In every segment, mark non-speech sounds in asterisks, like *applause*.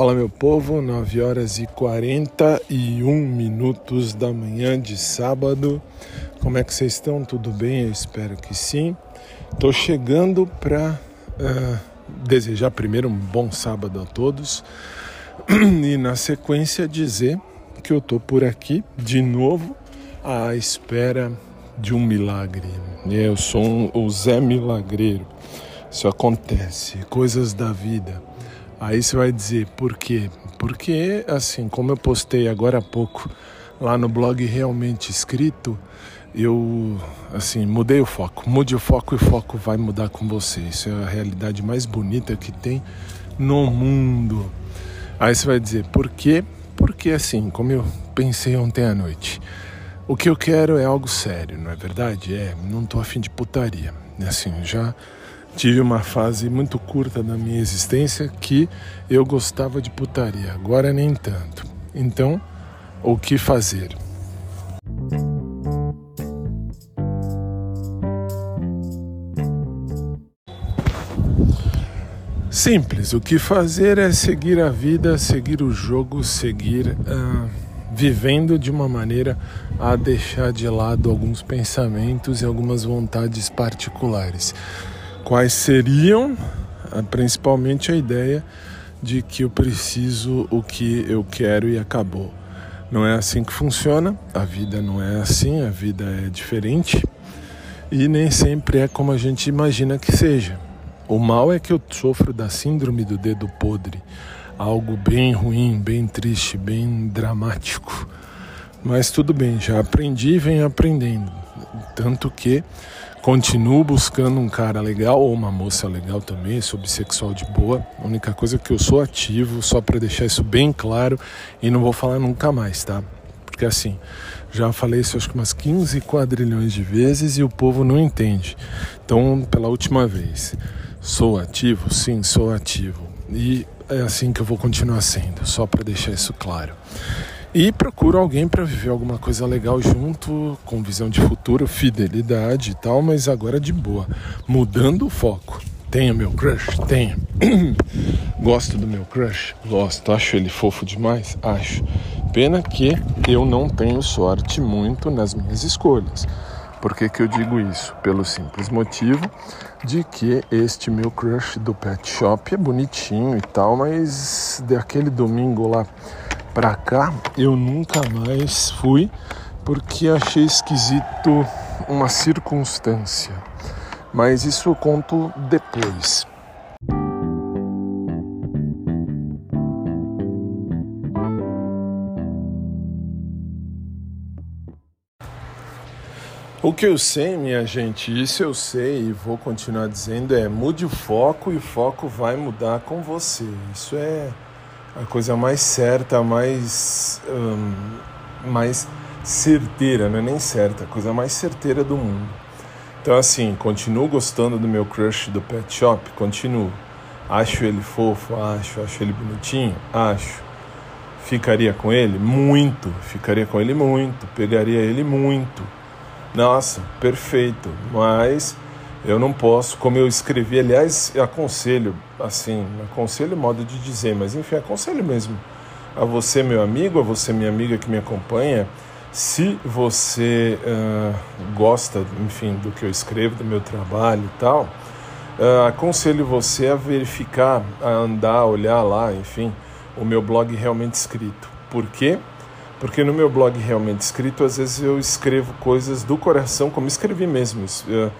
Fala meu povo, 9 horas e 41 minutos da manhã de sábado. Como é que vocês estão? Tudo bem? Eu espero que sim. Estou chegando para uh, eh, desejar primeiro um bom sábado a todos *clears throat* e na sequência dizer que eu estou por aqui de novo à espera de um milagre. Eu sou um, o Zé Milagreiro. Isso acontece, coisas da vida. Aí você vai dizer por quê? Porque, assim, como eu postei agora há pouco lá no blog realmente escrito, eu, assim, mudei o foco. Mude o foco e o foco vai mudar com você. Isso é a realidade mais bonita que tem no mundo. Aí você vai dizer por quê? Porque, assim, como eu pensei ontem à noite, o que eu quero é algo sério, não é verdade? É, não tô afim de putaria. Assim, já tive uma fase muito curta da minha existência que eu gostava de putaria, agora nem tanto. Então, o que fazer? Simples, o que fazer é seguir a vida, seguir o jogo, seguir uh, vivendo de uma maneira a deixar de lado alguns pensamentos e algumas vontades particulares. Quais seriam, ah, principalmente, a ideia de que eu preciso o que eu quero e acabou. Não é assim que funciona, a vida não é assim, a vida é diferente e nem sempre é como a gente imagina que seja. O mal é que eu sofro da síndrome do dedo podre, algo bem ruim, bem triste, bem dramático. Mas tudo bem, já aprendi e venho aprendendo. Tanto que Continuo buscando um cara legal ou uma moça legal também, sou bissexual de boa. A única coisa é que eu sou ativo, só para deixar isso bem claro e não vou falar nunca mais, tá? Porque assim, já falei isso acho que umas 15 quadrilhões de vezes e o povo não entende. Então, pela última vez, sou ativo? Sim, sou ativo. E é assim que eu vou continuar sendo, só para deixar isso claro. E procuro alguém para viver alguma coisa legal junto, com visão de futuro, fidelidade e tal, mas agora de boa, mudando o foco. Tenho meu crush? Tenho. *clears throat* Gosto do meu crush? Gosto. Acho ele fofo demais? Acho. Pena que eu não tenho sorte muito nas minhas escolhas. Por que, que eu digo isso? Pelo simples motivo de que este meu crush do pet shop é bonitinho e tal, mas daquele domingo lá pra cá eu nunca mais fui porque achei esquisito uma circunstância. Mas isso eu conto depois. O que eu sei, minha gente, isso eu sei e vou continuar dizendo é mude o foco e o foco vai mudar com você. Isso é a coisa mais certa, mais, hum, mais certeira, não é nem certa, a coisa mais certeira do mundo. Então, assim, continuo gostando do meu crush do Pet Shop, continuo. Acho ele fofo, acho, acho ele bonitinho, acho. Ficaria com ele? Muito, ficaria com ele muito, pegaria ele muito. Nossa, perfeito, mas eu não posso, como eu escrevi, aliás, aconselho, assim, aconselho modo de dizer, mas enfim, aconselho mesmo a você, meu amigo, a você, minha amiga que me acompanha, se você uh, gosta, enfim, do que eu escrevo, do meu trabalho e tal, uh, aconselho você a verificar, a andar, olhar lá, enfim, o meu blog realmente escrito. Por quê? Porque no meu blog realmente escrito, às vezes eu escrevo coisas do coração, como escrevi mesmo. Uh,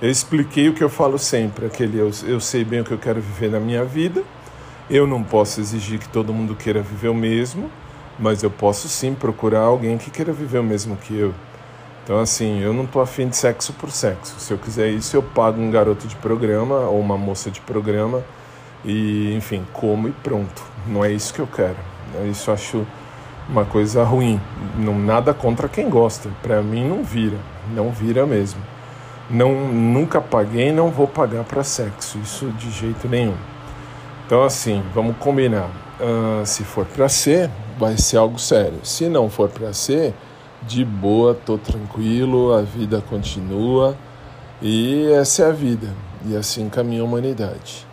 eu expliquei o que eu falo sempre, aquele eu, eu sei bem o que eu quero viver na minha vida. Eu não posso exigir que todo mundo queira viver o mesmo, mas eu posso sim procurar alguém que queira viver o mesmo que eu. Então, assim, eu não tô afim de sexo por sexo. Se eu quiser isso, eu pago um garoto de programa ou uma moça de programa e, enfim, como e pronto. Não é isso que eu quero. Isso eu acho uma coisa ruim. Não nada contra quem gosta. Para mim não vira, não vira mesmo. Não, nunca paguei não vou pagar para sexo, isso de jeito nenhum. Então, assim, vamos combinar. Uh, se for para ser, vai ser algo sério. Se não for para ser, de boa, tô tranquilo, a vida continua e essa é a vida. E assim caminha a humanidade.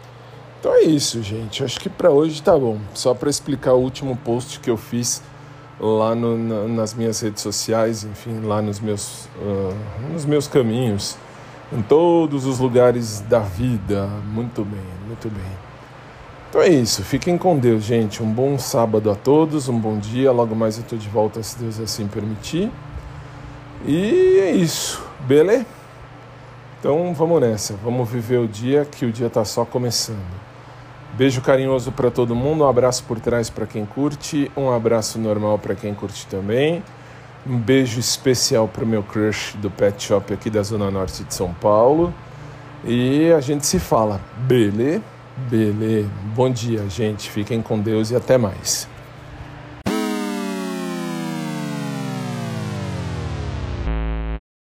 Então é isso, gente. Acho que para hoje tá bom. Só para explicar o último post que eu fiz lá no, na, nas minhas redes sociais, enfim, lá nos meus, uh, nos meus caminhos, em todos os lugares da vida. Muito bem, muito bem. Então é isso, fiquem com Deus, gente. Um bom sábado a todos, um bom dia. Logo mais eu estou de volta, se Deus assim permitir. E é isso, beleza? Então vamos nessa, vamos viver o dia que o dia está só começando. Beijo carinhoso para todo mundo, um abraço por trás para quem curte, um abraço normal para quem curte também. Um beijo especial para o meu crush do Pet Shop aqui da Zona Norte de São Paulo. E a gente se fala. Beleza? Beleza. Bom dia, gente. Fiquem com Deus e até mais.